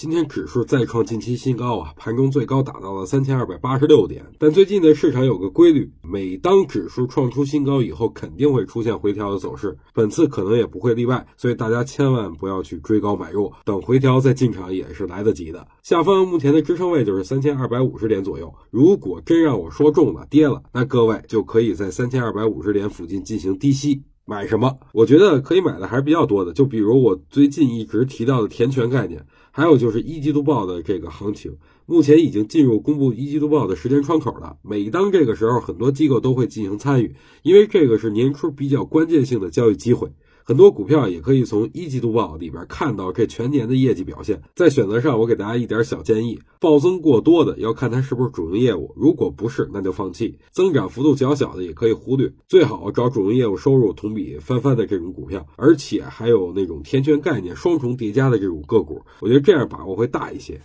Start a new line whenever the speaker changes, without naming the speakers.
今天指数再创近期新高啊，盘中最高达到了三千二百八十六点。但最近的市场有个规律，每当指数创出新高以后，肯定会出现回调的走势，本次可能也不会例外。所以大家千万不要去追高买入，等回调再进场也是来得及的。下方目前的支撑位就是三千二百五十点左右，如果真让我说中了跌了，那各位就可以在三千二百五十点附近进行低吸。买什么？我觉得可以买的还是比较多的，就比如我最近一直提到的填权概念，还有就是一季度报的这个行情，目前已经进入公布一季度报的时间窗口了。每当这个时候，很多机构都会进行参与，因为这个是年初比较关键性的交易机会。很多股票也可以从一季度报里边看到这全年的业绩表现。在选择上，我给大家一点小建议：暴增过多的要看它是不是主营业务，如果不是，那就放弃；增长幅度较小的也可以忽略。最好找主营业务收入同比翻番的这种股票，而且还有那种填权概念双重叠加的这种个股，我觉得这样把握会大一些。